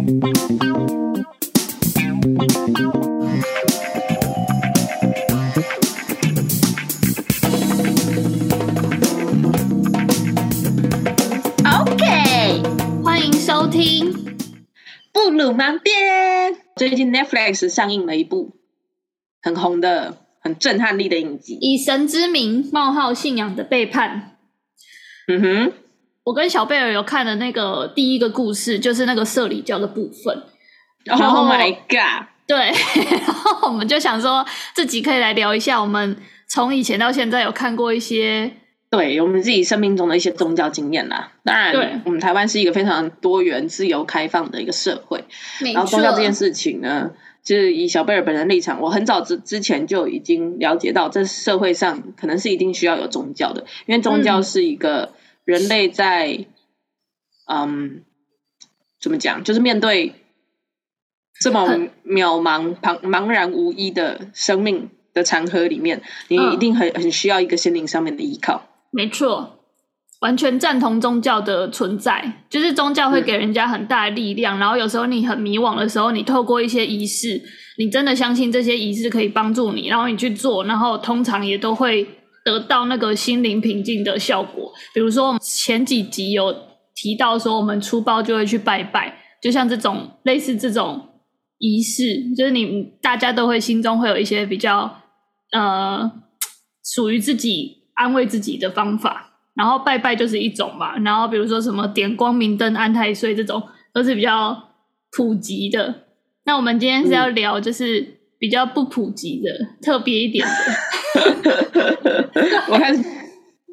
OK，欢迎收听《布鲁盲店》。最近 Netflix 上映了一部很红的、很震撼力的影集，《以神之名：冒号信仰的背叛》。嗯哼，我跟小贝尔有看的那个第一个故事，就是那个社里教的部分。Oh my god！对，然后我们就想说，自己可以来聊一下，我们从以前到现在有看过一些，对我们自己生命中的一些宗教经验啦。当然，对我们台湾是一个非常多元、自由、开放的一个社会。然后宗教这件事情呢，就是以小贝尔本人立场，我很早之之前就已经了解到，这社会上可能是一定需要有宗教的，因为宗教是一个人类在，嗯，嗯，怎么讲，就是面对。这么渺茫、茫茫然无依的生命的长河里面，你一定很很需要一个心灵上面的依靠。没错，完全赞同宗教的存在，就是宗教会给人家很大的力量。嗯、然后有时候你很迷惘的时候，你透过一些仪式，你真的相信这些仪式可以帮助你，然后你去做，然后通常也都会得到那个心灵平静的效果。比如说我们前几集有提到说，我们出包就会去拜拜，就像这种类似这种。仪式就是你，大家都会心中会有一些比较呃属于自己安慰自己的方法，然后拜拜就是一种嘛，然后比如说什么点光明灯、安太岁这种都是比较普及的。那我们今天是要聊就是比较不普及的、嗯、特别一点的。我看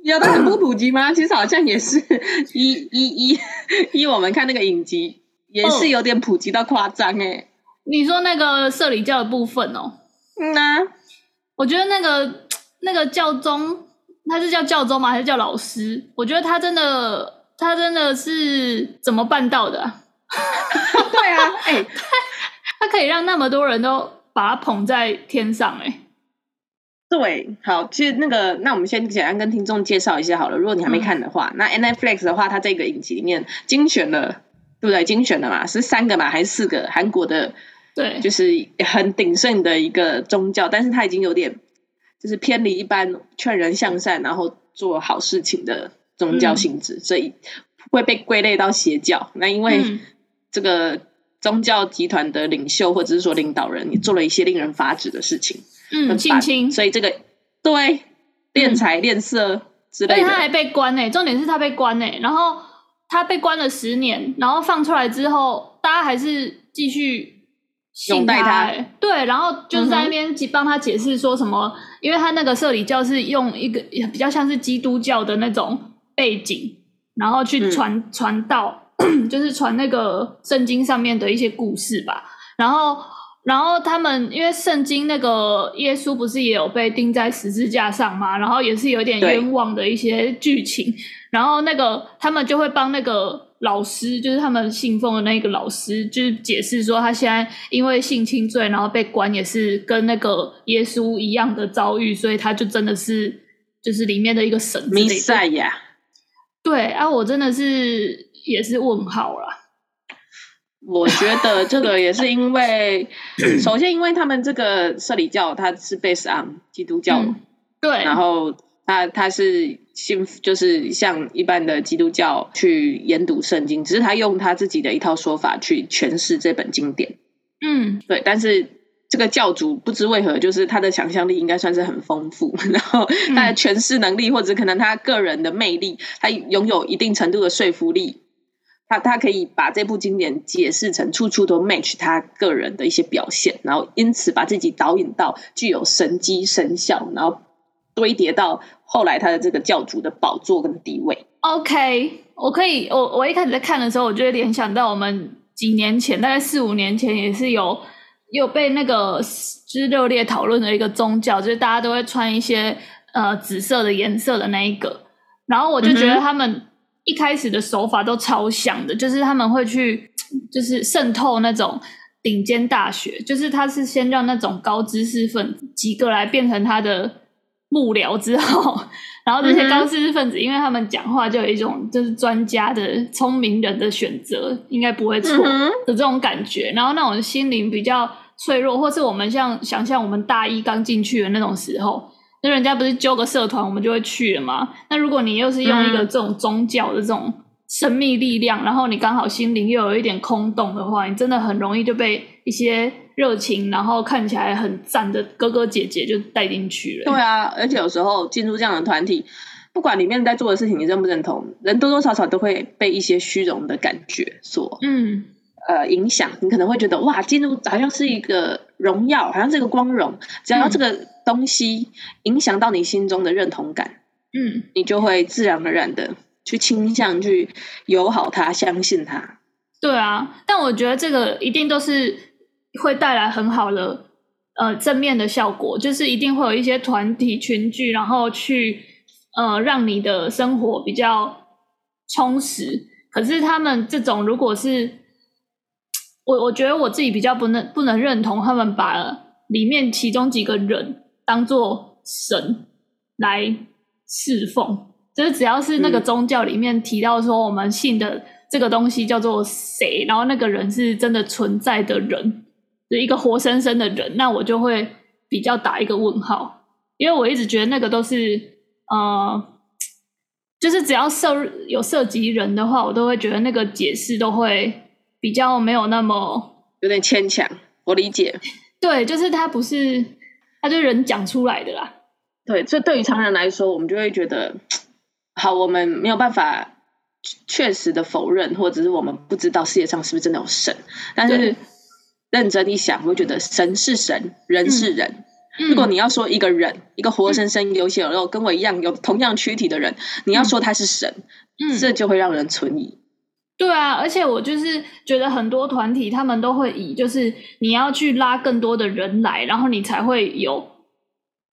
有的很不普及吗？其实好像也是一一一一，我们看那个影集也是有点普及到夸张诶、欸你说那个社里教的部分哦，嗯呐，我觉得那个那个教宗，他是叫教宗吗？还是叫老师？我觉得他真的，他真的是怎么办到的？对啊，哎、欸，他可以让那么多人都把它捧在天上，哎，对，好，其实那个，那我们先简单跟听众介绍一下好了。如果你还没看的话，嗯、那 Netflix 的话，它这个影集里面精选了，对不对？精选了嘛，是三个嘛，还是四个？韩国的。对，就是很鼎盛的一个宗教，但是它已经有点就是偏离一般劝人向善，然后做好事情的宗教性质，嗯、所以会被归类到邪教。那因为这个宗教集团的领袖或者是说领导人，你做了一些令人发指的事情，嗯，性侵，所以这个对敛财敛色之类的，他还被关呢、欸。重点是他被关呢、欸，然后他被关了十年，然后放出来之后，大家还是继续。信他，他对，然后就是在那边帮他解释说什么，嗯、因为他那个社里教是用一个比较像是基督教的那种背景，然后去传传道，就是传那个圣经上面的一些故事吧。然后，然后他们因为圣经那个耶稣不是也有被钉在十字架上嘛，然后也是有点冤枉的一些剧情，然后那个他们就会帮那个。老师就是他们信奉的那个老师，就是解释说他现在因为性侵罪，然后被关，也是跟那个耶稣一样的遭遇，所以他就真的是就是里面的一个神弥赛亚。对啊，我真的是也是问号啦。我觉得这个也是因为，首先因为他们这个社里教它是 based on 基督教，嗯、对，然后。他他是信，就是像一般的基督教去研读圣经，只是他用他自己的一套说法去诠释这本经典。嗯，对。但是这个教主不知为何，就是他的想象力应该算是很丰富，然后他的诠释能力，或者可能他个人的魅力，他拥有一定程度的说服力。他他可以把这部经典解释成处处都 match 他个人的一些表现，然后因此把自己导引到具有神机神效，然后。堆叠到后来，他的这个教主的宝座跟地位。OK，我可以，我我一开始在看的时候，我就会联想到我们几年前，大概四五年前，也是有有被那个就是热烈讨论的一个宗教，就是大家都会穿一些呃紫色的颜色的那一个。然后我就觉得他们一开始的手法都超像的，就是他们会去就是渗透那种顶尖大学，就是他是先让那种高知识分子几个来变成他的。幕僚之后，然后这些高知识分子，因为他们讲话就有一种就是专家的聪明人的选择，应该不会错的这种感觉。然后那种心灵比较脆弱，或是我们像想象我们大一刚进去的那种时候，那人家不是揪个社团，我们就会去了吗？那如果你又是用一个这种宗教的这种神秘力量，然后你刚好心灵又有一点空洞的话，你真的很容易就被一些热情，然后看起来很赞的哥哥姐姐就带进去了。对啊，而且有时候进入这样的团体，不管里面在做的事情你认不认同，人多多少少都会被一些虚荣的感觉所嗯呃影响。你可能会觉得哇，进入好像是一个荣耀，好像是一个光荣，只要这个东西影响到你心中的认同感，嗯，你就会自然而然的。去倾向去友好他，相信他。对啊，但我觉得这个一定都是会带来很好的呃正面的效果，就是一定会有一些团体群聚，然后去呃让你的生活比较充实。可是他们这种，如果是我，我觉得我自己比较不能不能认同他们把里面其中几个人当做神来侍奉。就是只要是那个宗教里面提到说我们信的这个东西叫做谁，然后那个人是真的存在的人，是一个活生生的人，那我就会比较打一个问号，因为我一直觉得那个都是呃，就是只要涉有涉及人的话，我都会觉得那个解释都会比较没有那么有点牵强。我理解，对，就是他不是他就人讲出来的啦。对，这对于常人来说，我们就会觉得。好，我们没有办法确实的否认，或者是我们不知道世界上是不是真的有神。但是认真一想，我会觉得神是神，人是人。嗯、如果你要说一个人，嗯、一个活生生有血有肉，跟我一样有同样躯体的人，你要说他是神，嗯、这就会让人存疑。对啊，而且我就是觉得很多团体他们都会以就是你要去拉更多的人来，然后你才会有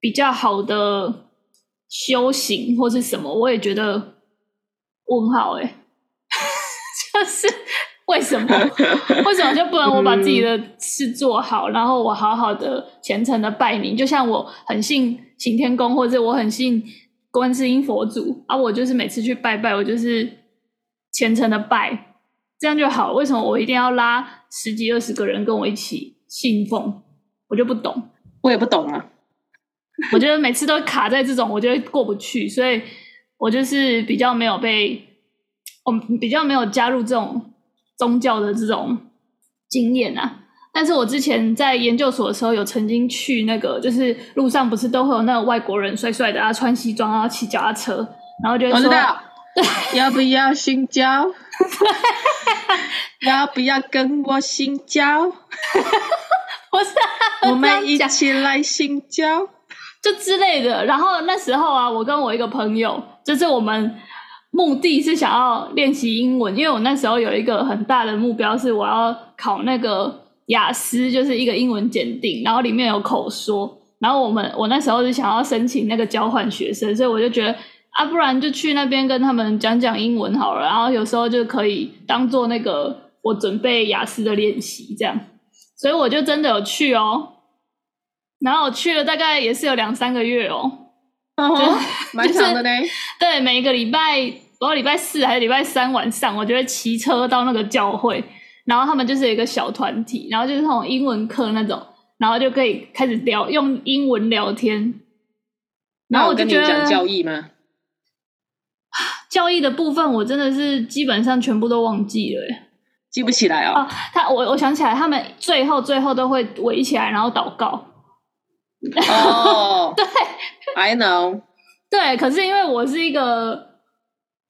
比较好的。修行或是什么，我也觉得问号哎，就是为什么？为什么就不能我把自己的事做好，然后我好好的虔诚的拜你？就像我很信行天宫，或者我很信观世音佛祖啊，我就是每次去拜拜，我就是虔诚的拜，这样就好。为什么我一定要拉十几二十个人跟我一起信奉？我就不懂，我也不懂啊。我觉得每次都卡在这种，我觉得过不去，所以我就是比较没有被，我比较没有加入这种宗教的这种经验啊。但是我之前在研究所的时候，有曾经去那个，就是路上不是都会有那个外国人帅帅的啊，穿西装啊，骑脚踏车，然后就说，我知道，要不要性交？要不要跟我性交？不是，我们一起来性交。就之类的，然后那时候啊，我跟我一个朋友，就是我们目的是想要练习英文，因为我那时候有一个很大的目标是我要考那个雅思，就是一个英文检定，然后里面有口说，然后我们我那时候是想要申请那个交换学生，所以我就觉得啊，不然就去那边跟他们讲讲英文好了，然后有时候就可以当做那个我准备雅思的练习这样，所以我就真的有去哦。然后我去了，大概也是有两三个月哦，哦 蛮长的呢。对，每一个礼拜，不知道礼拜四还是礼拜三晚上，我就会骑车到那个教会，然后他们就是有一个小团体，然后就是那种英文课那种，然后就可以开始聊，用英文聊天。然后我就觉得，跟你讲教义吗？教义的部分我真的是基本上全部都忘记了，记不起来哦。哦，他我我想起来，他们最后最后都会围起来，然后祷告。哦，oh, 对，I know，对，可是因为我是一个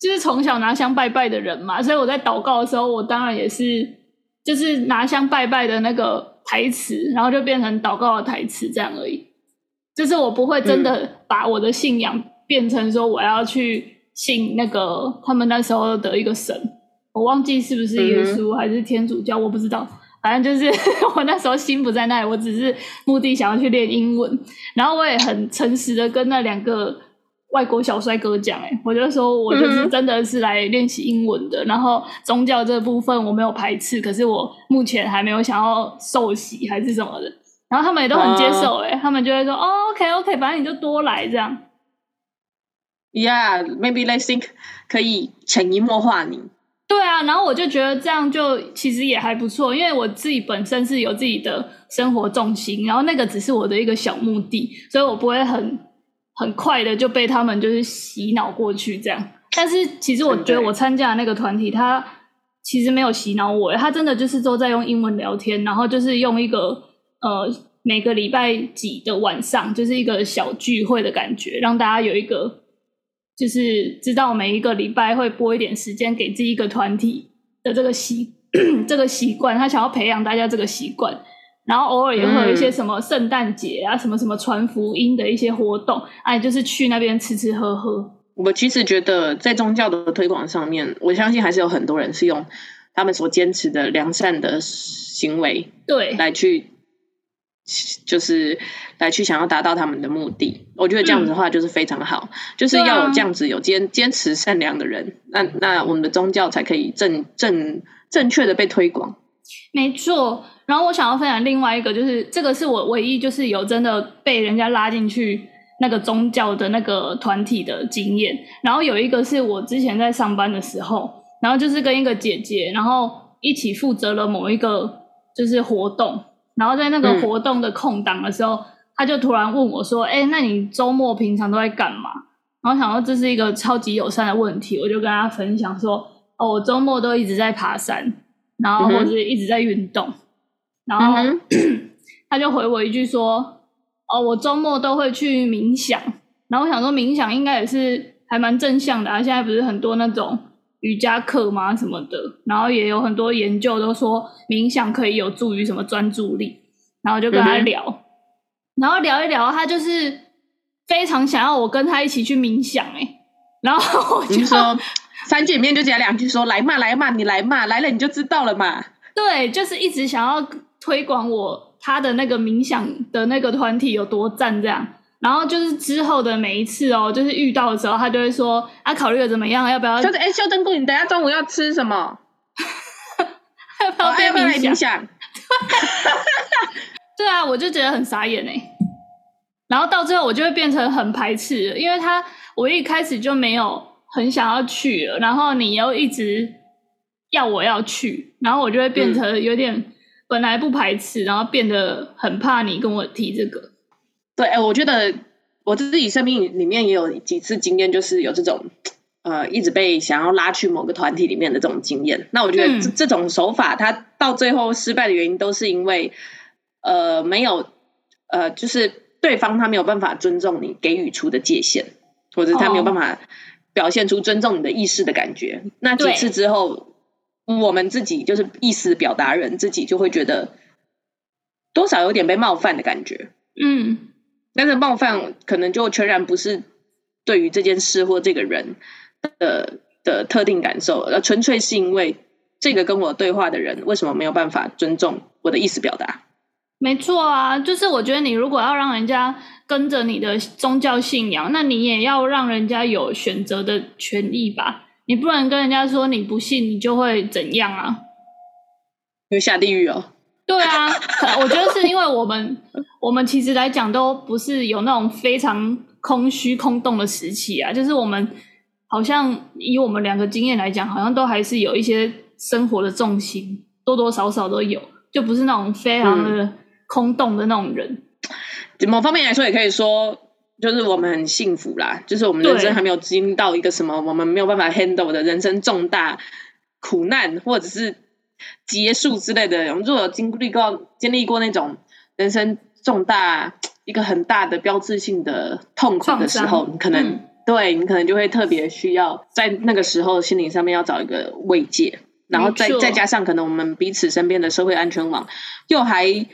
就是从小拿香拜拜的人嘛，所以我在祷告的时候，我当然也是就是拿香拜拜的那个台词，然后就变成祷告的台词这样而已。就是我不会真的把我的信仰变成说我要去信那个他们那时候的一个神，我忘记是不是耶稣还是天主教，我不知道。反正就是 我那时候心不在那里，我只是目的想要去练英文，然后我也很诚实的跟那两个外国小帅哥讲，哎，我就说我就是真的是来练习英文的，然后宗教这部分我没有排斥，可是我目前还没有想要受洗还是什么的，然后他们也都很接受，哎，他们就会说，哦，OK OK，反正你就多来这样。Yeah，maybe they think 可以潜移默化你。对啊，然后我就觉得这样就其实也还不错，因为我自己本身是有自己的生活重心，然后那个只是我的一个小目的，所以我不会很很快的就被他们就是洗脑过去这样。但是其实我觉得我参加的那个团体，他其实没有洗脑我，他真的就是都在用英文聊天，然后就是用一个呃每个礼拜几的晚上，就是一个小聚会的感觉，让大家有一个。就是知道每一个礼拜会拨一点时间给这一个团体的这个习 这个习惯，他想要培养大家这个习惯，然后偶尔也会有一些什么圣诞节啊，什么什么传福音的一些活动，哎，就是去那边吃吃喝喝。我其实觉得在宗教的推广上面，我相信还是有很多人是用他们所坚持的良善的行为，对，来去。就是来去想要达到他们的目的，我觉得这样子的话就是非常好，嗯、就是要有这样子有坚坚持善良的人，那那我们的宗教才可以正正正确的被推广。没错，然后我想要分享另外一个，就是这个是我唯一就是有真的被人家拉进去那个宗教的那个团体的经验。然后有一个是我之前在上班的时候，然后就是跟一个姐姐，然后一起负责了某一个就是活动。然后在那个活动的空档的时候，嗯、他就突然问我说：“哎、欸，那你周末平常都在干嘛？”然后想说这是一个超级友善的问题，我就跟他分享说：“哦，我周末都一直在爬山，然后或者一直在运动。嗯”然后、嗯、他就回我一句说：“哦，我周末都会去冥想。”然后我想说冥想应该也是还蛮正向的啊，现在不是很多那种。瑜伽课吗？什么的，然后也有很多研究都说冥想可以有助于什么专注力，然后就跟他聊，嗯、然后聊一聊，他就是非常想要我跟他一起去冥想，哎，然后我就说三句里面就讲两句，说来嘛来嘛，你来嘛，来了你就知道了嘛。对，就是一直想要推广我他的那个冥想的那个团体有多赞这样。然后就是之后的每一次哦，就是遇到的时候，他就会说：“啊，考虑的怎么样？要不要？”就是哎，修真姑，你等下中午要吃什么？要不要被冥想？对啊，我就觉得很傻眼哎。然后到最后，我就会变成很排斥，因为他我一开始就没有很想要去了，然后你又一直要我要去，然后我就会变成有点本来不排斥，然后变得很怕你跟我提这个。对，哎，我觉得我自己生命里面也有几次经验，就是有这种呃，一直被想要拉去某个团体里面的这种经验。那我觉得这、嗯、这种手法，它到最后失败的原因，都是因为呃，没有呃，就是对方他没有办法尊重你给予出的界限，或者他没有办法表现出尊重你的意识的感觉。哦、那几次之后，我们自己就是意思表达人自己就会觉得多少有点被冒犯的感觉。嗯。但是冒犯可能就全然不是对于这件事或这个人的的特定感受，而纯粹是因为这个跟我对话的人为什么没有办法尊重我的意思表达？没错啊，就是我觉得你如果要让人家跟着你的宗教信仰，那你也要让人家有选择的权利吧？你不能跟人家说你不信你就会怎样啊？会下地狱哦。对啊，我觉得是因为我们，我们其实来讲都不是有那种非常空虚空洞的时期啊，就是我们好像以我们两个经验来讲，好像都还是有一些生活的重心，多多少少都有，就不是那种非常的空洞的那种人。嗯，某方面来说，也可以说，就是我们很幸福啦，就是我们人生还没有经历到一个什么我们没有办法 handle 的人生重大苦难，或者是。结束之类的，我们如果有经历过经历过那种人生重大一个很大的标志性的痛苦的时候，你可能、嗯、对你可能就会特别需要在那个时候心灵上面要找一个慰藉，然后再再加上可能我们彼此身边的社会安全网又还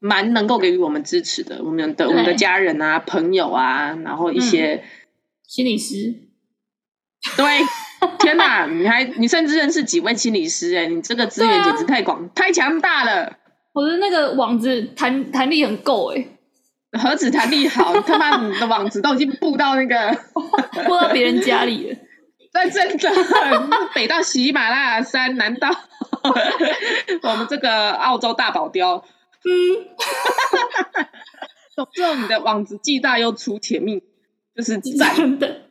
蛮能够给予我们支持的，我们的我们的家人啊、朋友啊，然后一些、嗯、心理师，对。天哪，你还你甚至认识几位心理师哎，你这个资源简直太广、啊、太强大了。我的那个网子弹弹力很够哎，何止弹力好，他妈你的网子都已经布到那个 布到别人家里了。那真的，北到喜马拉雅山，南到我们这个澳洲大堡礁。嗯，总之你的网子既大又粗，且密，就是赞的。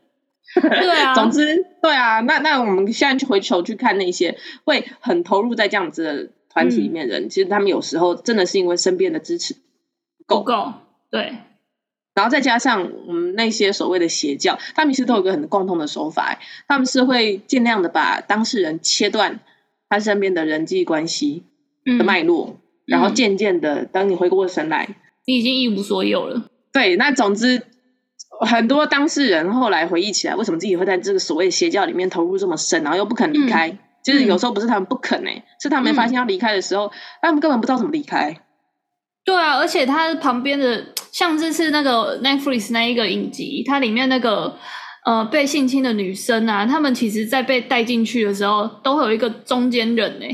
对啊，总之对啊，那那我们现在去回头去看那些会很投入在这样子的团体里面的人，嗯、其实他们有时候真的是因为身边的支持不够，够，对。然后再加上我们那些所谓的邪教，他们其实都有一个很共同的手法，他们是会尽量的把当事人切断他身边的人际关系的脉络，嗯、然后渐渐的，当你回过神来，你已经一无所有了。对，那总之很多当事人后来回忆起来，为什么自己会在这个所谓邪教里面投入这么深，然后又不肯离开？嗯、就是有时候不是他们不肯哎、欸，是他们发现要离开的时候，嗯、他们根本不知道怎么离开。对啊，而且他旁边的 像这次那个 Netflix 那一个影集，它里面那个呃被性侵的女生啊，他们其实在被带进去的时候，都会有一个中间人呢，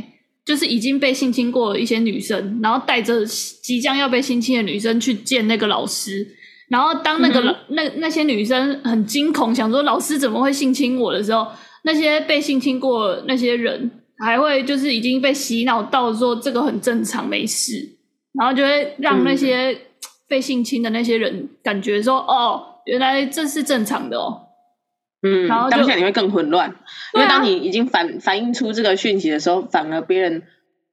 就是已经被性侵过的一些女生，然后带着即将要被性侵的女生去见那个老师，然后当那个、嗯、那那些女生很惊恐，想说老师怎么会性侵我的时候，那些被性侵过那些人还会就是已经被洗脑到说这个很正常，没事。然后就会让那些被性侵的那些人感觉说：“嗯、哦，原来这是正常的哦。”嗯，然后当下你会更混乱，啊、因为当你已经反反映出这个讯息的时候，反而别人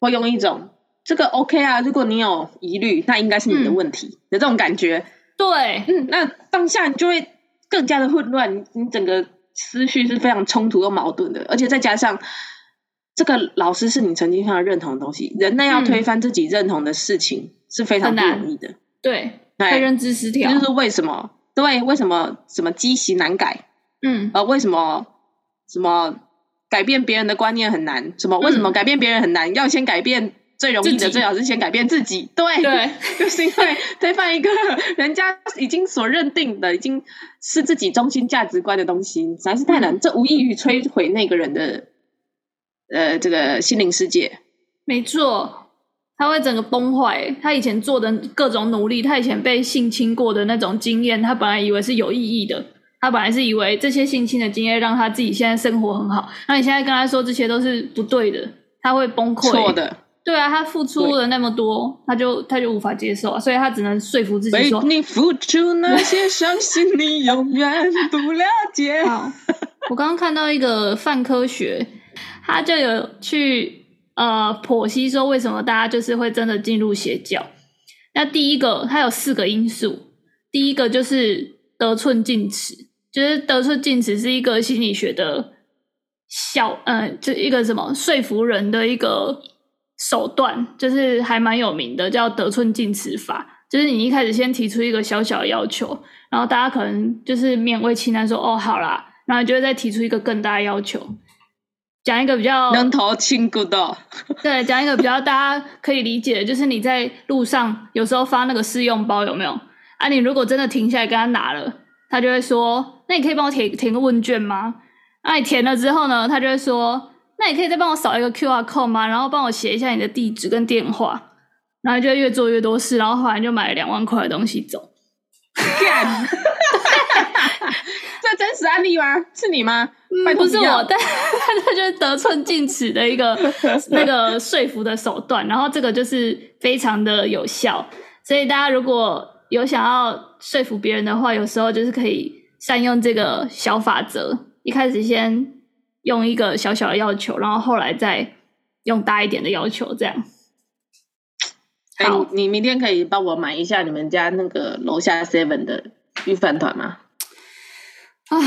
会用一种“这个 OK 啊”，如果你有疑虑，那应该是你的问题的、嗯、这种感觉。对，嗯，那当下你就会更加的混乱，你整个思绪是非常冲突又矛盾的，而且再加上。这个老师是你曾经非常认同的东西，人类要推翻自己认同的事情是非常不容易的。对，对，认知失调，就是为什么？对，为什么什么积习难改？嗯，呃，为什么什么改变别人的观念很难？什么为什么改变别人很难？嗯、要先改变最容易的，最好是先改变自己。对，对，就是因为 推翻一个人家已经所认定的，已经是自己中心价值观的东西，实在是太难。嗯、这无异于摧毁那个人的。呃，这个心灵世界，没错，他会整个崩坏。他以前做的各种努力，他以前被性侵过的那种经验，他本来以为是有意义的，他本来是以为这些性侵的经验让他自己现在生活很好。那你现在跟他说这些都是不对的，他会崩溃。错的，对啊，他付出了那么多，他就他就无法接受啊，所以他只能说服自己说：“你付出那些伤心，你永远不了解。”好，我刚刚看到一个泛科学。他就有去呃剖析说，为什么大家就是会真的进入邪教？那第一个，它有四个因素。第一个就是得寸进尺，就是得寸进尺是一个心理学的小呃，就一个什么说服人的一个手段，就是还蛮有名的，叫得寸进尺法。就是你一开始先提出一个小小的要求，然后大家可能就是勉为其难说哦好啦，然后就会再提出一个更大的要求。讲一个比较能头轻骨的，对，讲一个比较大家可以理解的，就是你在路上有时候发那个试用包有没有？啊，你如果真的停下来跟他拿了，他就会说：“那你可以帮我填填个问卷吗？”啊，你填了之后呢，他就会说：“那你可以再帮我扫一个 QR code 吗？然后帮我写一下你的地址跟电话。”然后就越做越多事，然后后来就买了两万块的东西走。这真实案例吗？是你吗？嗯，不是我，但 他就是得寸进尺的一个 那个说服的手段，然后这个就是非常的有效。所以大家如果有想要说服别人的话，有时候就是可以善用这个小法则，一开始先用一个小小的要求，然后后来再用大一点的要求，这样。好，欸，你明天可以帮我买一下你们家那个楼下 Seven 的御饭团吗？啊，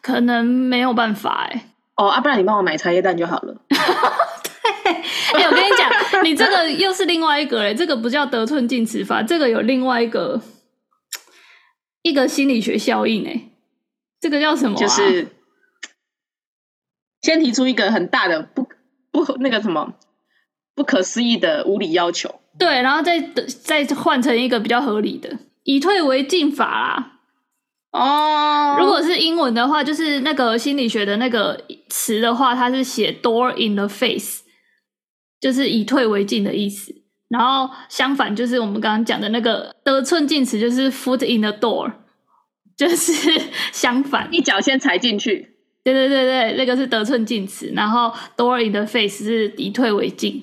可能没有办法哎。哦，啊，不然你帮我买茶叶蛋就好了。对，哎、欸，我跟你讲，你这个又是另外一个哎，这个不叫得寸进尺法，这个有另外一个一个心理学效应哎，这个叫什么、啊？就是先提出一个很大的不不那个什么不可思议的无理要求，对，然后再再换成一个比较合理的，以退为进法啦。哦，oh. 如果是英文的话，就是那个心理学的那个词的话，它是写 door in the face，就是以退为进的意思。然后相反，就是我们刚刚讲的那个得寸进尺，就是 foot in the door，就是相反，一脚先踩进去。对对对对，那个是得寸进尺。然后 door in the face 是以退为进。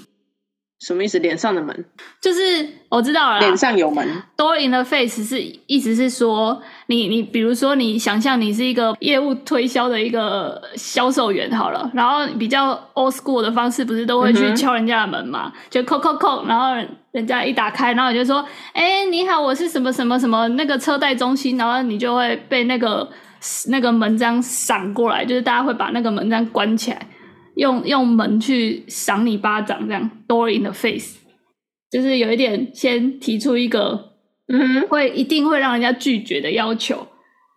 什么意思？脸上的门就是我知道了，脸上有门。Door in the face 是意思是说，你你比如说你想象你是一个业务推销的一个销售员好了，然后比较 old school 的方式不是都会去敲人家的门嘛？嗯、就叩叩叩，然后人家一打开，然后你就说：“哎、欸，你好，我是什么什么什么那个车贷中心。”然后你就会被那个那个门这样闪过来，就是大家会把那个门这样关起来。用用门去赏你巴掌，这样 door in the face，就是有一点先提出一个，嗯，会一定会让人家拒绝的要求，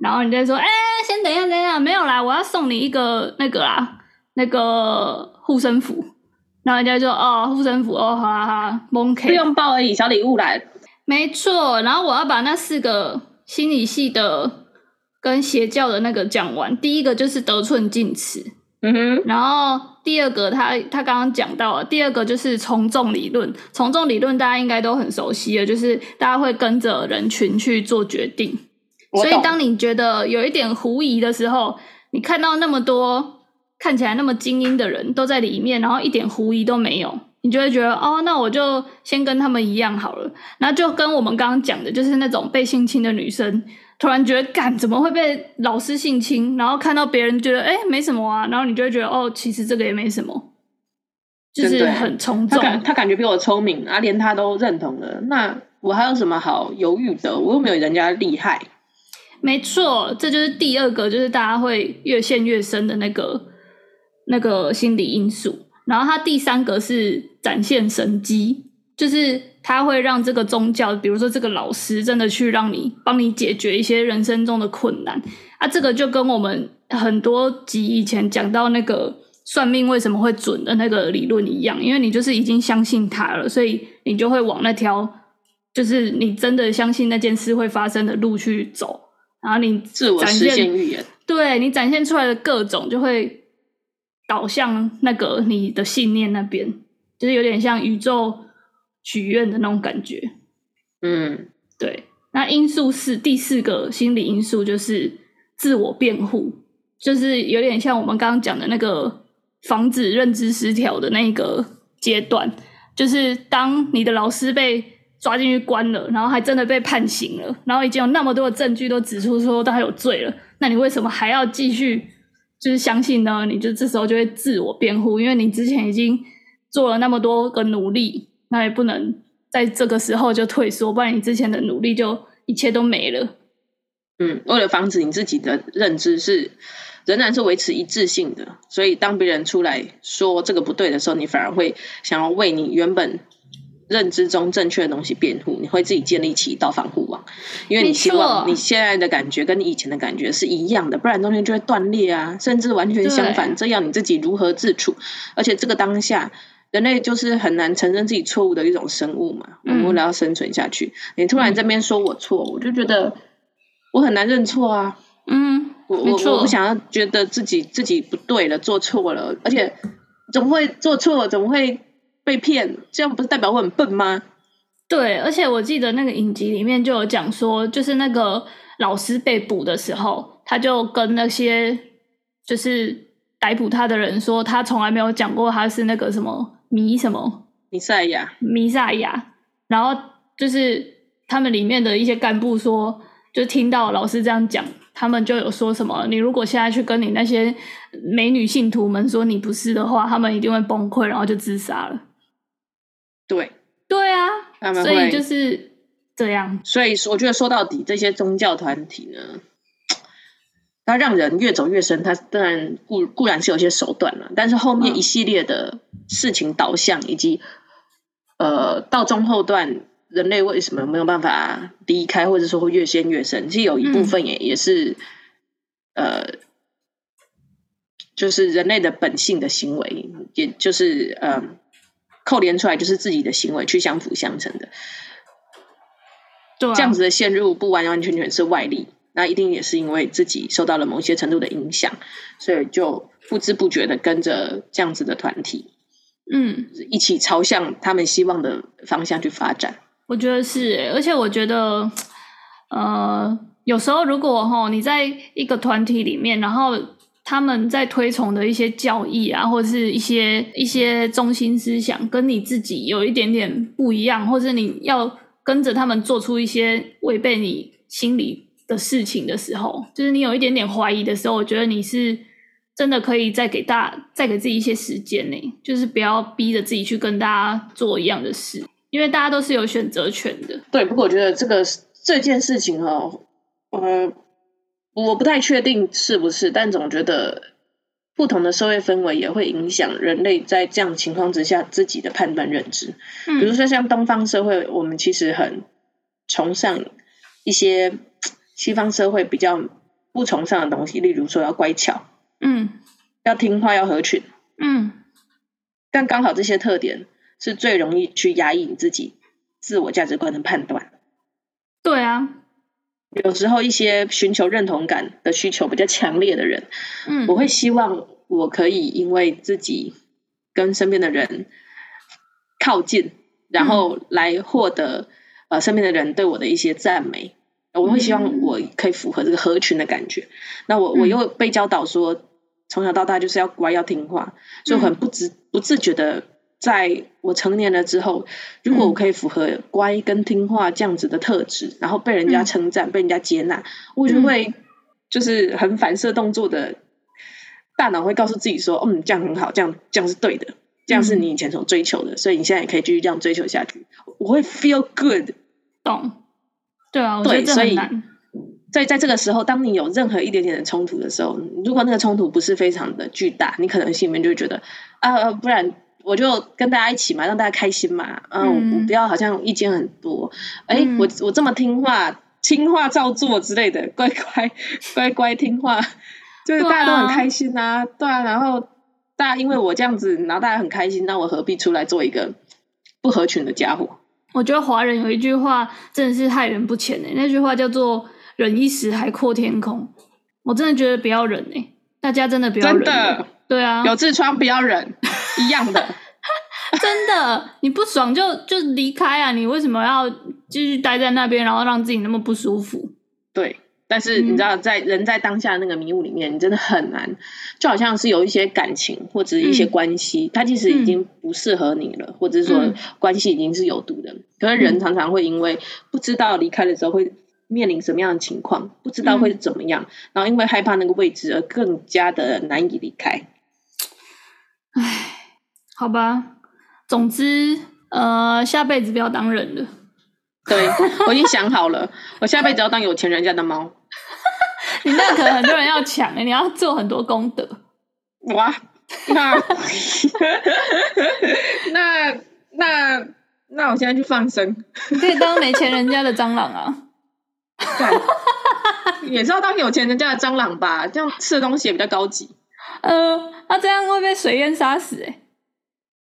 然后你再说，哎、欸，先等一下，等一下，没有啦，我要送你一个那个啦，那个护身符，然后人家就说，哦，护身符，哦，好啦好啦，monkey，不用抱而已，小礼物来，没错，然后我要把那四个心理系的跟邪教的那个讲完，第一个就是得寸进尺。嗯哼，然后第二个他，他他刚刚讲到了，第二个就是从众理论。从众理论大家应该都很熟悉了，就是大家会跟着人群去做决定。所以当你觉得有一点狐疑的时候，你看到那么多看起来那么精英的人都在里面，然后一点狐疑都没有，你就会觉得哦，那我就先跟他们一样好了。然后就跟我们刚刚讲的，就是那种被性侵的女生。突然觉得，干怎么会被老师性侵？然后看到别人觉得，哎，没什么啊。然后你就会觉得，哦，其实这个也没什么，就是很从众。他感他感觉比我聪明啊，连他都认同了。那我还有什么好犹豫的？我又没有人家厉害。没错，这就是第二个，就是大家会越陷越深的那个那个心理因素。然后他第三个是展现神迹，就是。他会让这个宗教，比如说这个老师，真的去让你帮你解决一些人生中的困难啊。这个就跟我们很多集以前讲到那个算命为什么会准的那个理论一样，因为你就是已经相信他了，所以你就会往那条就是你真的相信那件事会发生的路去走，然后你自我实现预言，对你展现出来的各种就会导向那个你的信念那边，就是有点像宇宙。许愿的那种感觉，嗯，对。那因素是第四个心理因素，就是自我辩护，就是有点像我们刚刚讲的那个防止认知失调的那个阶段，就是当你的老师被抓进去关了，然后还真的被判刑了，然后已经有那么多的证据都指出说他有罪了，那你为什么还要继续就是相信呢？你就这时候就会自我辩护，因为你之前已经做了那么多个努力。那也不能在这个时候就退缩，不然你之前的努力就一切都没了。嗯，为了防止你自己的认知是仍然是维持一致性的，所以当别人出来说这个不对的时候，你反而会想要为你原本认知中正确的东西辩护，你会自己建立起一道防护网，因为你希望你现在的感觉跟你以前的感觉是一样的，不然中间就会断裂啊，甚至完全相反，这样你自己如何自处？而且这个当下。人类就是很难承认自己错误的一种生物嘛，我们为了要生存下去，嗯、你突然这边说我错，我就觉得我很难认错啊。嗯，我我我不想要觉得自己自己不对了，做错了，而且怎么会做错，怎么会被骗？这样不是代表我很笨吗？对，而且我记得那个影集里面就有讲说，就是那个老师被捕的时候，他就跟那些就是逮捕他的人说，他从来没有讲过他是那个什么。弥什么？弥赛亚，弥赛亚。然后就是他们里面的一些干部说，就听到老师这样讲，他们就有说什么：你如果现在去跟你那些美女信徒们说你不是的话，他们一定会崩溃，然后就自杀了。对，对啊，所以就是这样。所以我觉得说到底，这些宗教团体呢。它让人越走越深，它当然固固然是有些手段了，但是后面一系列的事情导向，以及呃到中后段人类为什么没有办法离开，或者说会越陷越深，其实有一部分也也是呃，就是人类的本性的行为，也就是呃扣连出来就是自己的行为去相辅相成的，对啊，这样子的陷入不完完全全是外力。那一定也是因为自己受到了某些程度的影响，所以就不知不觉的跟着这样子的团体，嗯，一起朝向他们希望的方向去发展。我觉得是，而且我觉得，呃，有时候如果哈你在一个团体里面，然后他们在推崇的一些教义啊，或者是一些一些中心思想，跟你自己有一点点不一样，或者你要跟着他们做出一些违背你心里的事情的时候，就是你有一点点怀疑的时候，我觉得你是真的可以再给大再给自己一些时间呢，就是不要逼着自己去跟大家做一样的事，因为大家都是有选择权的。对，不过我觉得这个这件事情哦，呃。我不太确定是不是，但总觉得不同的社会氛围也会影响人类在这样情况之下自己的判断认知。嗯，比如说像东方社会，我们其实很崇尚一些西方社会比较不崇尚的东西，例如说要乖巧，嗯，要听话，要合群，嗯。但刚好这些特点是最容易去压抑你自己自我价值观的判断。对啊。有时候一些寻求认同感的需求比较强烈的人，嗯，我会希望我可以因为自己跟身边的人靠近，然后来获得呃身边的人对我的一些赞美。我会希望我可以符合这个合群的感觉。那我我又被教导说，从小到大就是要乖要听话，就很不自不自觉的。在我成年了之后，如果我可以符合乖跟听话这样子的特质，然后被人家称赞、嗯、被人家接纳，我就会就是很反射动作的，大脑会告诉自己说：“嗯，这样很好，这样这样是对的，这样是你以前所追求的，嗯、所以你现在也可以继续这样追求下去。”我会 feel good，懂？对啊，我觉得这很难。对，所以在在这个时候，当你有任何一点点的冲突的时候，如果那个冲突不是非常的巨大，你可能心里面就会觉得啊，不然。我就跟大家一起嘛，让大家开心嘛。嗯，我不要好像意见很多。哎、嗯，我我这么听话，听话照做之类的，乖乖乖乖听话，就是大家都很开心啊。对啊，然后大家因为我这样子，然后大家很开心，那我何必出来做一个不合群的家伙？我觉得华人有一句话真的是害人不浅诶，那句话叫做“忍一时，海阔天空”。我真的觉得不要忍诶，大家真的不要忍。真的。对啊，有痔疮不要忍，一样的，真的，你不爽就就离开啊！你为什么要继续待在那边，然后让自己那么不舒服？对，但是你知道，在人在当下那个迷雾里面，你真的很难，就好像是有一些感情或者一些关系，嗯、它其实已经不适合你了，嗯、或者是说关系已经是有毒的。嗯、可是人常常会因为不知道离开的时候会面临什么样的情况，不知道会怎么样，嗯、然后因为害怕那个位置而更加的难以离开。唉，好吧，总之，呃，下辈子不要当人了。对，我已经想好了，我下辈子要当有钱人家的猫。你那可能很多人要抢哎，你要做很多功德。哇，那 那那那我现在去放生，你可以当没钱人家的蟑螂啊。也是要当有钱人家的蟑螂吧，这样吃的东西也比较高级。呃，那、啊、这样会被水淹杀死哎、欸。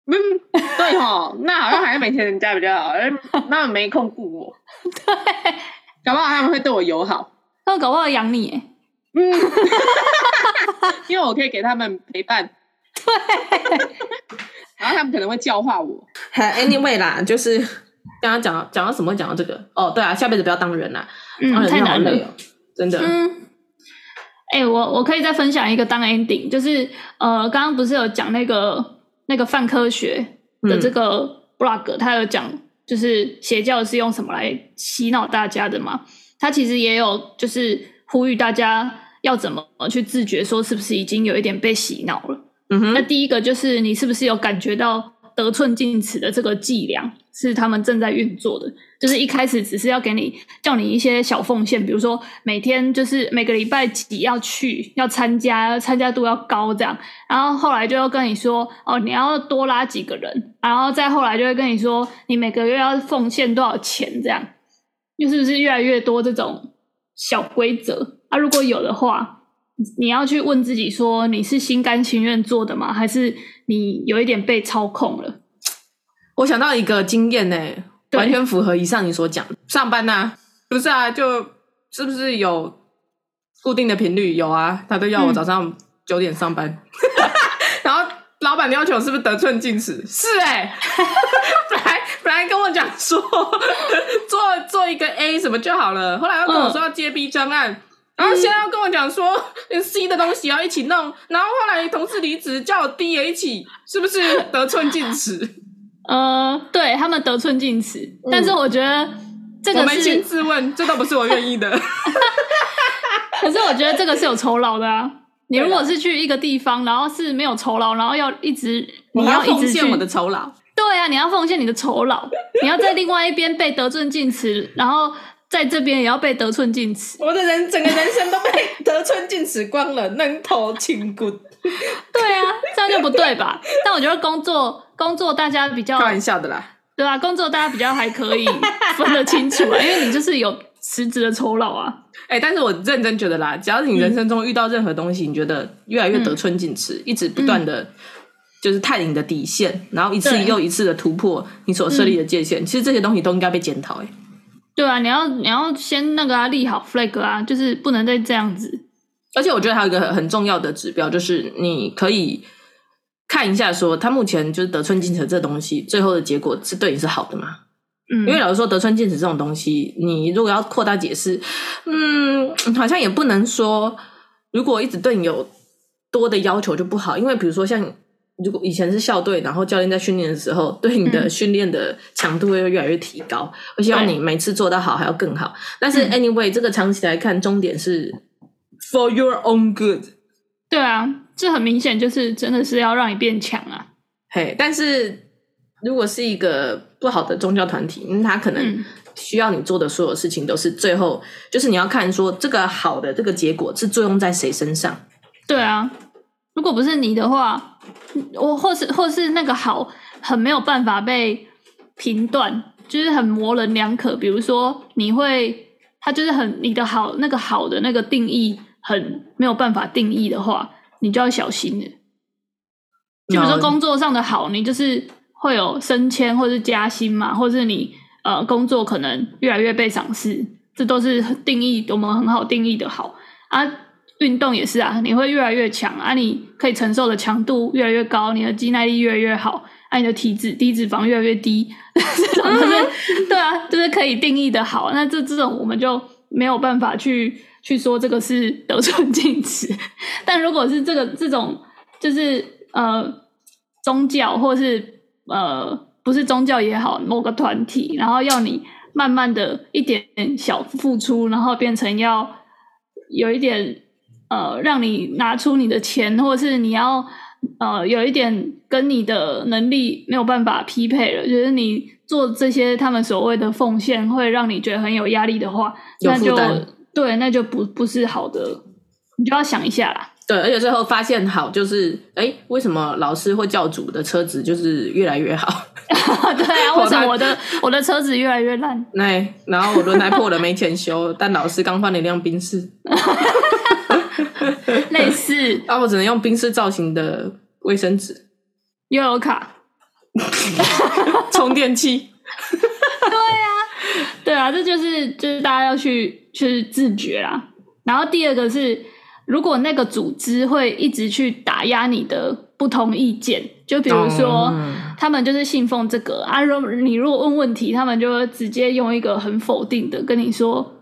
嗯，对哦，那好像还是没钱人家比较好，那没空顾我。对，搞不好他们会对我友好，他们搞不好养你哎。嗯，因为我可以给他们陪伴。对，然后他们可能会教化我。Anyway 啦，就是刚刚讲讲到什么？讲到这个哦，对啊，下辈子不要当人啦，嗯，当人太难了，真的。嗯。哎、欸，我我可以再分享一个当 ending，就是呃，刚刚不是有讲那个那个泛科学的这个 blog，他有讲就是邪教是用什么来洗脑大家的嘛？他其实也有就是呼吁大家要怎么去自觉，说是不是已经有一点被洗脑了。嗯哼，那第一个就是你是不是有感觉到得寸进尺的这个伎俩是他们正在运作的？就是一开始只是要给你叫你一些小奉献，比如说每天就是每个礼拜几要去要参加，参加度要高这样，然后后来就要跟你说哦，你要多拉几个人，然后再后来就会跟你说你每个月要奉献多少钱这样，就是不是越来越多这种小规则啊？如果有的话，你要去问自己说你是心甘情愿做的吗？还是你有一点被操控了？我想到一个经验呢、欸。完全符合以上你所讲，上班呐、啊，不是啊，就是不是有固定的频率？有啊，他都要我早上九点上班，嗯、然后老板要求是不是得寸进尺？是哎、欸，本来本来跟我讲说做做一个 A 什么就好了，后来又跟我说要接 B 专案，嗯、然后现在要跟我讲说，连 C 的东西要一起弄，然后后来同事离职，叫我 D 也一起，是不是得寸进尺？呃，对他们得寸进尺，嗯、但是我觉得这个扪心自问，这倒不是我愿意的。可是我觉得这个是有酬劳的啊！你如果是去一个地方，然后是没有酬劳，然后要一直你要一直奉献我的酬劳，对啊，你要奉献你的酬劳，你要在另外一边被得寸进尺，然后在这边也要被得寸进尺。我的人整个人生都被得寸进尺光了，能头轻骨。对啊，这样就不对吧？但我觉得工作工作大家比较开玩笑的啦，对啊，工作大家比较还可以 分得清楚啊，因为你就是有实质的酬劳啊。哎、欸，但是我认真觉得啦，只要你人生中遇到任何东西，嗯、你觉得越来越得寸进尺，嗯、一直不断的，就是探你的底线，嗯、然后一次又一次的突破你所设立的界限，嗯、其实这些东西都应该被检讨。哎，对啊，你要你要先那个啊，立好 flag 啊，就是不能再这样子。而且我觉得还有一个很很重要的指标，就是你可以看一下，说他目前就是得寸进尺这东西，最后的结果是对你是好的吗？嗯，因为老实说，得寸进尺这种东西，你如果要扩大解释，嗯，好像也不能说，如果一直对你有多的要求就不好。因为比如说，像如果以前是校队，然后教练在训练的时候，对你的训练的强度会越来越提高，我希望你每次做到好还要更好。但是 anyway，这个长期来看，终点是。For your own good，对啊，这很明显就是真的是要让你变强啊。嘿，但是如果是一个不好的宗教团体，嗯，他可能需要你做的所有事情都是最后，就是你要看说这个好的这个结果是作用在谁身上。对啊，如果不是你的话，我或是或是那个好很没有办法被评断，就是很模棱两可。比如说，你会他就是很你的好那个好的那个定义。很没有办法定义的话，你就要小心了。就比如说工作上的好，你就是会有升迁或是加薪嘛，或是你呃工作可能越来越被赏识，这都是定义我们很好定义的好啊。运动也是啊，你会越来越强啊，你可以承受的强度越来越高，你的肌耐力越来越好，啊，你的体脂低脂肪越来越低，这种就是对啊，就是可以定义的好。那这这种我们就没有办法去。去说这个是得寸进尺，但如果是这个这种，就是呃宗教或是呃不是宗教也好，某个团体，然后要你慢慢的一点点小付出，然后变成要有一点呃让你拿出你的钱，或者是你要呃有一点跟你的能力没有办法匹配了，就是你做这些他们所谓的奉献会让你觉得很有压力的话，那就。对，那就不不是好的，你就要想一下啦。对，而且最后发现好就是，哎，为什么老师或教主的车子就是越来越好？对啊，为什么我的我的车子越来越烂？哎，然后我轮胎破了没钱修，但老师刚换了一辆宾士，类似。那、啊、我只能用宾士造型的卫生纸，悠游卡，充电器。对啊，对啊，这就是就是大家要去。去自觉啦，然后第二个是，如果那个组织会一直去打压你的不同意见，就比如说他们就是信奉这个啊，如你如果问问题，他们就会直接用一个很否定的跟你说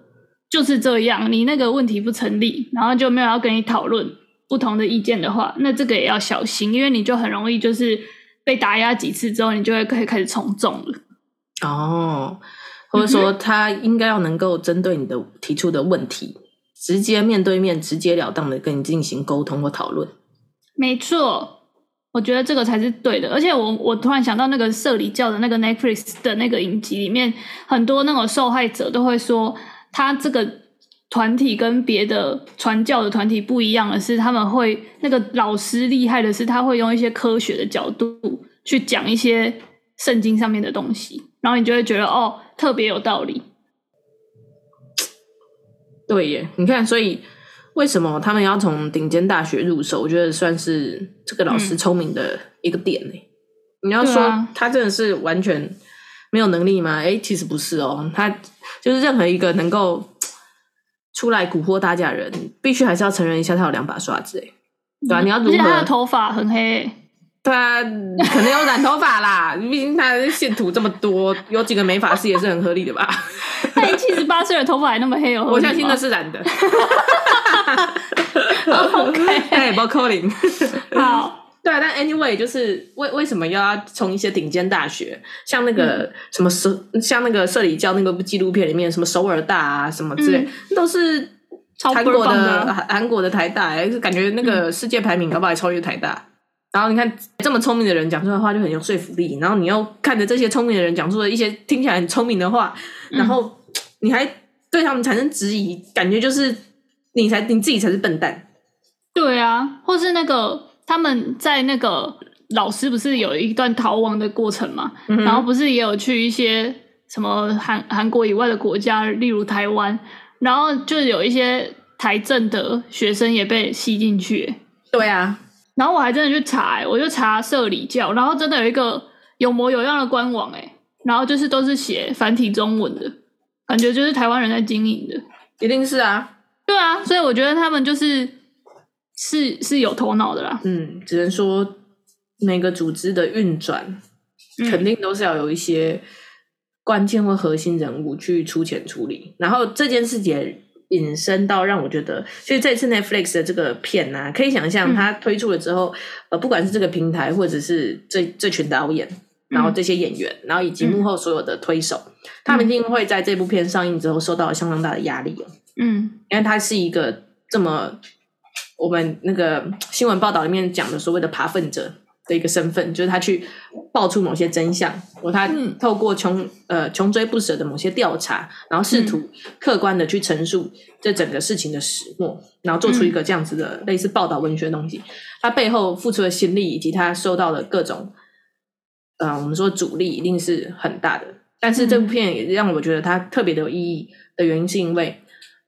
就是这样，你那个问题不成立，然后就没有要跟你讨论不同的意见的话，那这个也要小心，因为你就很容易就是被打压几次之后，你就会可以开始从众了。哦。或者说，他应该要能够针对你的提出的问题，直接面对面、直截了当的跟你进行沟通或讨论。没错，我觉得这个才是对的。而且我，我突然想到那个社里教的那个 Netflix 的那个影集里面，很多那种受害者都会说，他这个团体跟别的传教的团体不一样的是，他们会那个老师厉害的是，他会用一些科学的角度去讲一些圣经上面的东西，然后你就会觉得哦。特别有道理，对耶！你看，所以为什么他们要从顶尖大学入手？我觉得算是这个老师聪明的一个点呢。嗯、你要说他真的是完全没有能力吗？哎，其实不是哦，他就是任何一个能够出来蛊惑大家的人，必须还是要承认一下，他有两把刷子哎，对啊，你要如何？而且他的头发很黑。他可能有染头发啦，毕竟他的线图这么多，有几个美发师也是很合理的吧？七十八岁的头发还那么黑哦，我相信那是染的。OK，哎，包扣零。好。对啊，但 anyway 就是为为什么要从一些顶尖大学，像那个什么社，嗯、像那个社里教那个纪录片里面什么首尔大啊什么之类，嗯、都是韩国的，的韩国的台大，就感觉那个世界排名搞不好还超越台大。嗯、然后你看这么聪明的人讲出来的话就很有说服力，然后你又看着这些聪明的人讲出了一些听起来很聪明的话，然后你还对他们产生质疑，感觉就是你才你自己才是笨蛋。对啊，或是那个。他们在那个老师不是有一段逃亡的过程嘛？嗯、然后不是也有去一些什么韩韩国以外的国家，例如台湾，然后就有一些台政的学生也被吸进去。对啊，然后我还真的去查，我就查社里教，然后真的有一个有模有样的官网，哎，然后就是都是写繁体中文的，感觉就是台湾人在经营的，一定是啊，对啊，所以我觉得他们就是。是是有头脑的啦，嗯，只能说每个组织的运转，肯定都是要有一些关键或核心人物去出钱出力。然后这件事也引申到让我觉得，所以这次 Netflix 的这个片呢、啊，可以想象它推出了之后，嗯、呃，不管是这个平台，或者是这这群导演，然后这些演员，然后以及幕后所有的推手，嗯、他们一定会在这部片上映之后受到相当大的压力。嗯，因为它是一个这么。我们那个新闻报道里面讲的所谓的扒粪者的一个身份，就是他去爆出某些真相，或他透过穷呃穷追不舍的某些调查，然后试图客观的去陈述这整个事情的始末，然后做出一个这样子的类似报道文学的东西。他背后付出的心力以及他受到的各种，呃，我们说阻力一定是很大的。但是这部片也让我觉得它特别的有意义的原因，是因为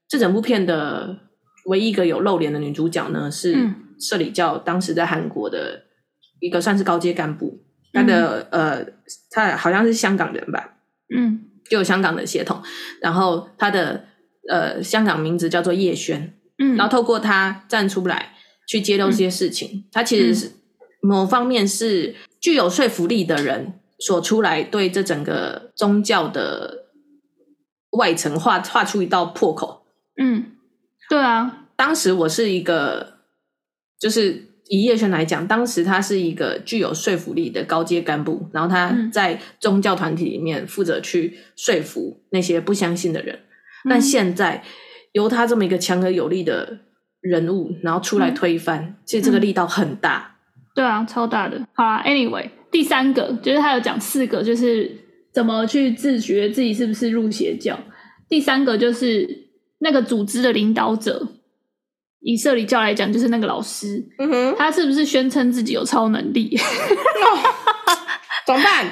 这整部片的。唯一一个有露脸的女主角呢，是社里教当时在韩国的一个算是高阶干部，她的、嗯、呃，她好像是香港人吧，嗯，就有香港的血统，然后她的呃香港名字叫做叶萱，嗯，然后透过她站出来去揭露这些事情，她、嗯、其实是某方面是具有说服力的人所出来对这整个宗教的外层画画出一道破口，嗯。对啊，当时我是一个，就是以叶璇来讲，当时他是一个具有说服力的高阶干部，然后他在宗教团体里面负责去说服那些不相信的人。嗯、但现在由他这么一个强而有力的人物，然后出来推翻，嗯、其实这个力道很大。对啊，超大的。好啊，Anyway，第三个就是他有讲四个，就是怎么去自觉自己是不是入邪教。第三个就是。那个组织的领导者，以社里教来讲，就是那个老师。嗯哼，他是不是宣称自己有超能力？怎么办？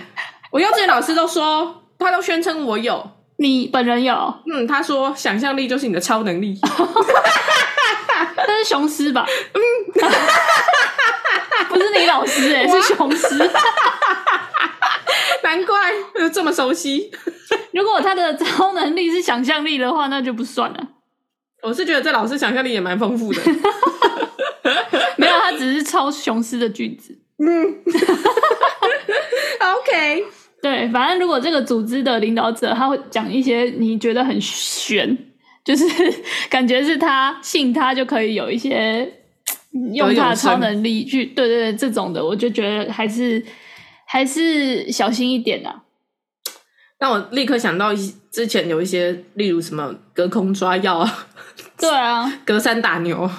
我幼稚园老师都说，他都宣称我有。你本人有？嗯，他说想象力就是你的超能力。那是雄狮吧？嗯，不是你老师哎、欸，哇是雄狮。难怪这么熟悉。如果他的超能力是想象力的话，那就不算了。我是觉得这老师想象力也蛮丰富的。没有，他只是抄雄狮的句子。嗯。OK，对，反正如果这个组织的领导者他会讲一些你觉得很玄，就是感觉是他信他就可以有一些用他的超能力去，对对对，这种的，我就觉得还是还是小心一点啊。那我立刻想到一之前有一些，例如什么隔空抓药啊，对啊，隔山打牛。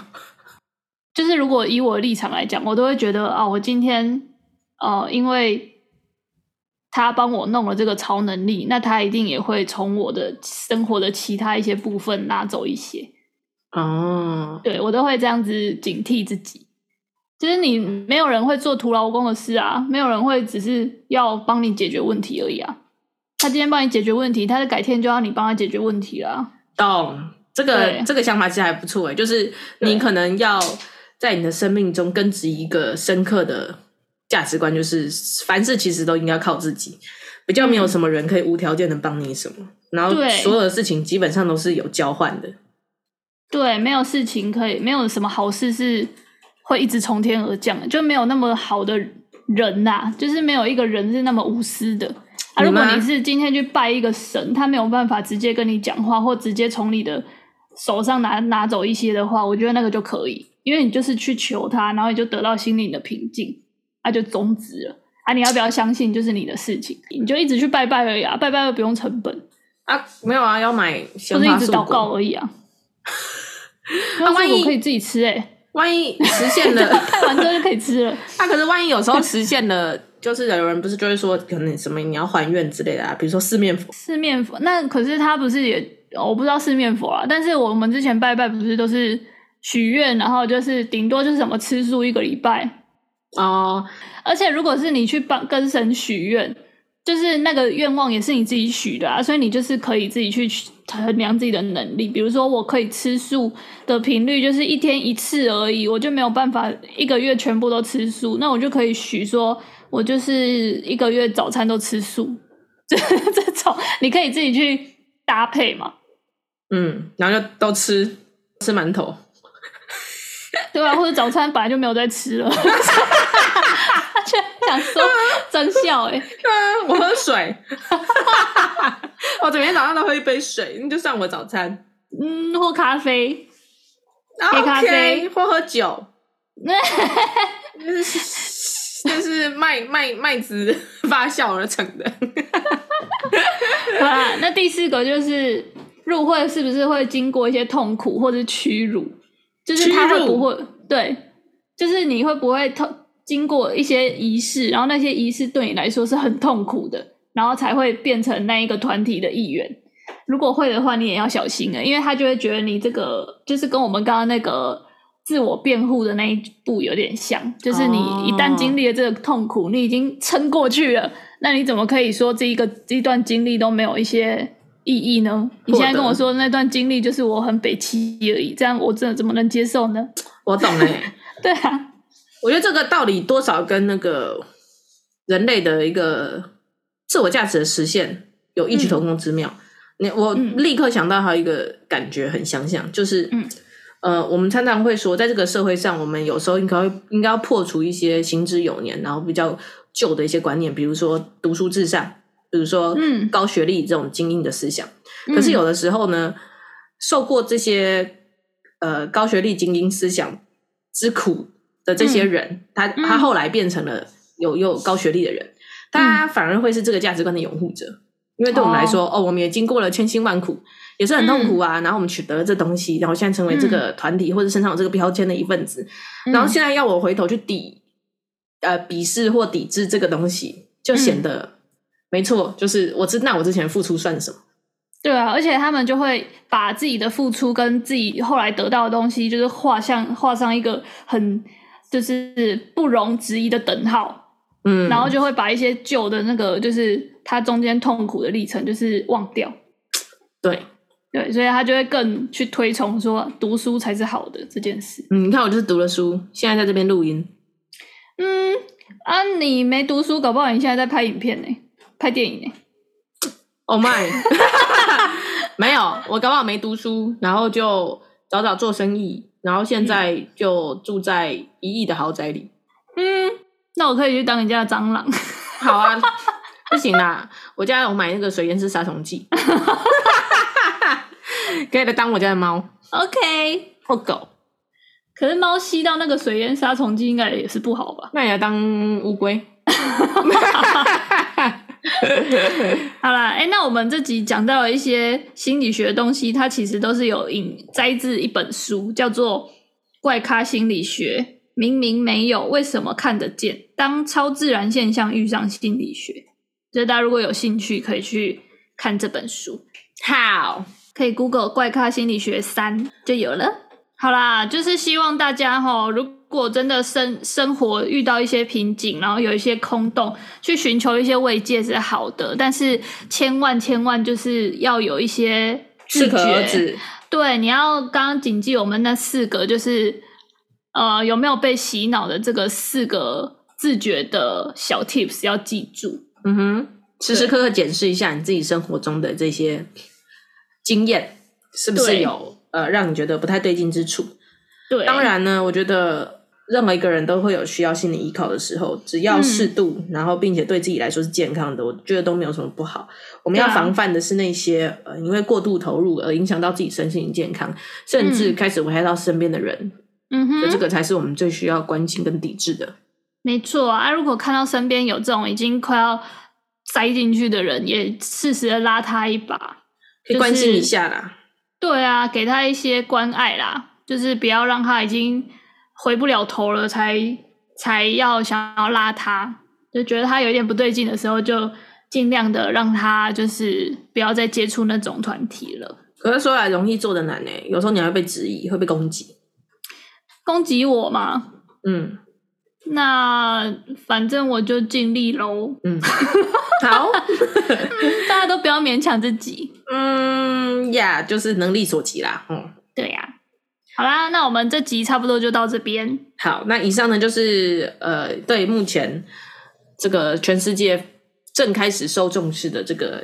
就是如果以我的立场来讲，我都会觉得啊，我今天呃，因为他帮我弄了这个超能力，那他一定也会从我的生活的其他一些部分拿走一些。哦，对，我都会这样子警惕自己。就是你没有人会做徒劳无功的事啊，没有人会只是要帮你解决问题而已啊。他今天帮你解决问题，他的改天就要你帮他解决问题了。懂这个这个想法其实还不错诶，就是你可能要在你的生命中根植一个深刻的价值观，就是凡事其实都应该靠自己，比较没有什么人可以无条件的帮你什么，嗯、然后所有的事情基本上都是有交换的。对，没有事情可以，没有什么好事是会一直从天而降的，就没有那么好的人呐、啊，就是没有一个人是那么无私的。啊，如果你是今天去拜一个神，他没有办法直接跟你讲话，或直接从你的手上拿拿走一些的话，我觉得那个就可以，因为你就是去求他，然后你就得到心灵的平静，那、啊、就终止了。啊，你要不要相信就是你的事情，你就一直去拜拜而已啊，拜拜又不用成本啊，没有啊，要买就是一直祷告而已啊。那万一可以自己吃哎、欸，万一实现了，看完之后就可以吃了。那、啊、可是万一有时候实现了，就是有人不是就会说可能什么你要还愿之类的啊，比如说四面佛。四面佛，那可是他不是也我不知道四面佛啊，但是我们之前拜拜不是都是许愿，然后就是顶多就是什么吃素一个礼拜哦。而且如果是你去帮跟神许愿。就是那个愿望也是你自己许的啊，所以你就是可以自己去衡量自己的能力。比如说，我可以吃素的频率就是一天一次而已，我就没有办法一个月全部都吃素，那我就可以许说，我就是一个月早餐都吃素。这这种你可以自己去搭配嘛。嗯，然后就都吃吃馒头，对啊，或者早餐本来就没有在吃了。想说真笑哎、欸！我喝水，我每天早上都喝一杯水，那就算我早餐。嗯，喝咖啡，黑咖啡，或喝酒。那是那是麦麦麦子发酵而成的。好啦，那第四个就是入会是不是会经过一些痛苦或者屈辱？就是他会不会对？就是你会不会痛？经过一些仪式，然后那些仪式对你来说是很痛苦的，然后才会变成那一个团体的一员。如果会的话，你也要小心了，因为他就会觉得你这个就是跟我们刚刚那个自我辩护的那一步有点像，就是你一旦经历了这个痛苦，你已经撑过去了，那你怎么可以说这一个这一段经历都没有一些意义呢？你现在跟我说那段经历就是我很北七而已，这样我真的怎么能接受呢？我懂嘞，对啊。我觉得这个道理多少跟那个人类的一个自我价值的实现有异曲同工之妙。你、嗯、我立刻想到还有一个感觉很相像，就是、嗯、呃，我们常常会说，在这个社会上，我们有时候应该应该要破除一些行之有年，然后比较旧的一些观念，比如说读书至上，比如说高学历这种精英的思想。嗯、可是有的时候呢，受过这些呃高学历精英思想之苦。的这些人，嗯、他他后来变成了有有高学历的人，他、嗯、反而会是这个价值观的拥护者，因为对我们来说，哦，哦，我们也经过了千辛万苦，也是很痛苦啊。嗯、然后我们取得了这东西，然后现在成为这个团体、嗯、或者身上有这个标签的一份子，嗯、然后现在要我回头去抵呃鄙视或抵制这个东西，就显得、嗯、没错，就是我知那我之前付出算什么？对啊，而且他们就会把自己的付出跟自己后来得到的东西，就是画像画上一个很。就是不容置疑的等号，嗯，然后就会把一些旧的那个，就是他中间痛苦的历程，就是忘掉。对对，所以他就会更去推崇说读书才是好的这件事。嗯，你看我就是读了书，现在在这边录音。嗯啊，你没读书，搞不好你现在在拍影片呢，拍电影呢。Oh my，没有，我搞不好没读书，然后就早早做生意。然后现在就住在一亿的豪宅里。嗯，那我可以去当人家的蟑螂。好啊，不行啦，我家有买那个水烟式杀虫剂，可以来当我家的猫。OK，或狗。可是猫吸到那个水烟杀虫剂应该也是不好吧？那你要当乌龟。好啦，哎，那我们这集讲到了一些心理学的东西，它其实都是有引摘自一本书，叫做《怪咖心理学》，明明没有，为什么看得见？当超自然现象遇上心理学，所以大家如果有兴趣，可以去看这本书。好，可以 Google《怪咖心理学三》就有了。好啦，就是希望大家哈，如果真的生生活遇到一些瓶颈，然后有一些空洞，去寻求一些慰藉是好的，但是千万千万就是要有一些自觉。对，你要刚刚谨记我们那四个，就是呃有没有被洗脑的这个四个自觉的小 tips 要记住。嗯哼，时时刻刻检视一下你自己生活中的这些经验，是不是有？呃，让你觉得不太对劲之处。对，当然呢，我觉得任何一个人都会有需要心理依靠的时候，只要适度，嗯、然后并且对自己来说是健康的，我觉得都没有什么不好。我们要防范的是那些、啊、呃，因为过度投入而影响到自己身心健康，甚至开始危害到身边的人。嗯哼，这个才是我们最需要关心跟抵制的。没错啊，如果看到身边有这种已经快要塞进去的人，也适时的拉他一把，可以关心一下啦。就是、对啊，给他一些关爱啦，就是不要让他已经。回不了头了，才才要想要拉他，就觉得他有一点不对劲的时候，就尽量的让他就是不要再接触那种团体了。可是说来容易做的难呢，有时候你还会被质疑，会被攻击。攻击我吗？嗯，那反正我就尽力喽。嗯，好，大家都不要勉强自己。嗯呀，就是能力所及啦。嗯，对呀。好啦，那我们这集差不多就到这边。好，那以上呢就是呃，对目前这个全世界正开始受重视的这个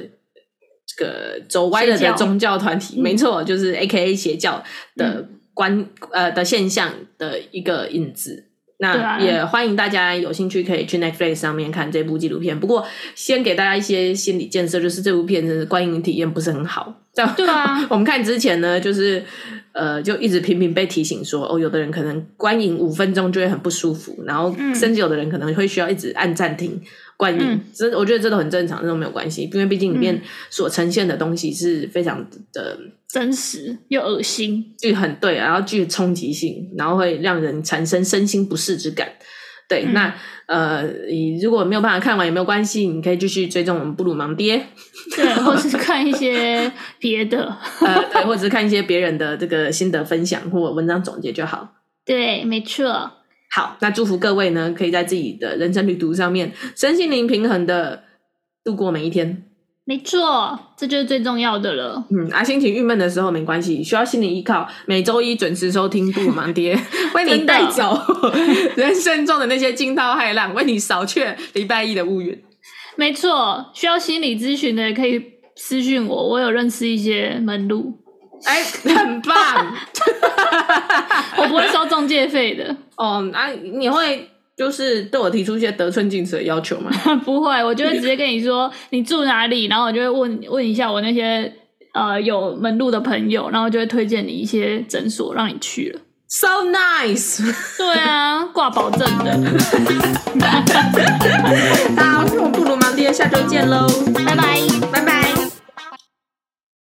这个走歪了的宗教团体，没错，就是 AKA 邪教的观、嗯、呃的现象的一个影子。那也欢迎大家有兴趣可以去 Netflix 上面看这部纪录片。不过，先给大家一些心理建设，就是这部片子观影体验不是很好。对啊，我们看之前呢，就是呃，就一直频频被提醒说，哦，有的人可能观影五分钟就会很不舒服，然后甚至有的人可能会需要一直按暂停。观影，这、嗯、我觉得这都很正常，这都没有关系，因为毕竟里面所呈现的东西是非常的真实又恶心，就很对，然后具有冲击性，然后会让人产生身心不适之感。对，嗯、那呃，你如果没有办法看完也没有关系，你可以继续追踪我们布鲁盲爹，对，或者是看一些别的，呃，对，或者是看一些别人的这个心得分享或文章总结就好。对，没错。好，那祝福各位呢，可以在自己的人生旅途上面，身心灵平衡的度过每一天。没错，这就是最重要的了。嗯，啊，心情郁闷的时候没关系，需要心理依靠，每周一准时收听《布鲁盲爹》，为你带走人生中的那些惊涛骇浪，为你扫却礼拜一的乌云。没错，需要心理咨询的也可以私讯我，我有认识一些门路。哎，很棒！我不会收中介费的。哦，那、啊、你会就是对我提出一些得寸进尺的要求吗？不会，我就会直接跟你说你住哪里，然后我就会问问一下我那些呃有门路的朋友，然后就会推荐你一些诊所让你去了。So nice！对啊，挂保证的。好，我是布鲁盲爹，下周见喽，拜拜拜拜。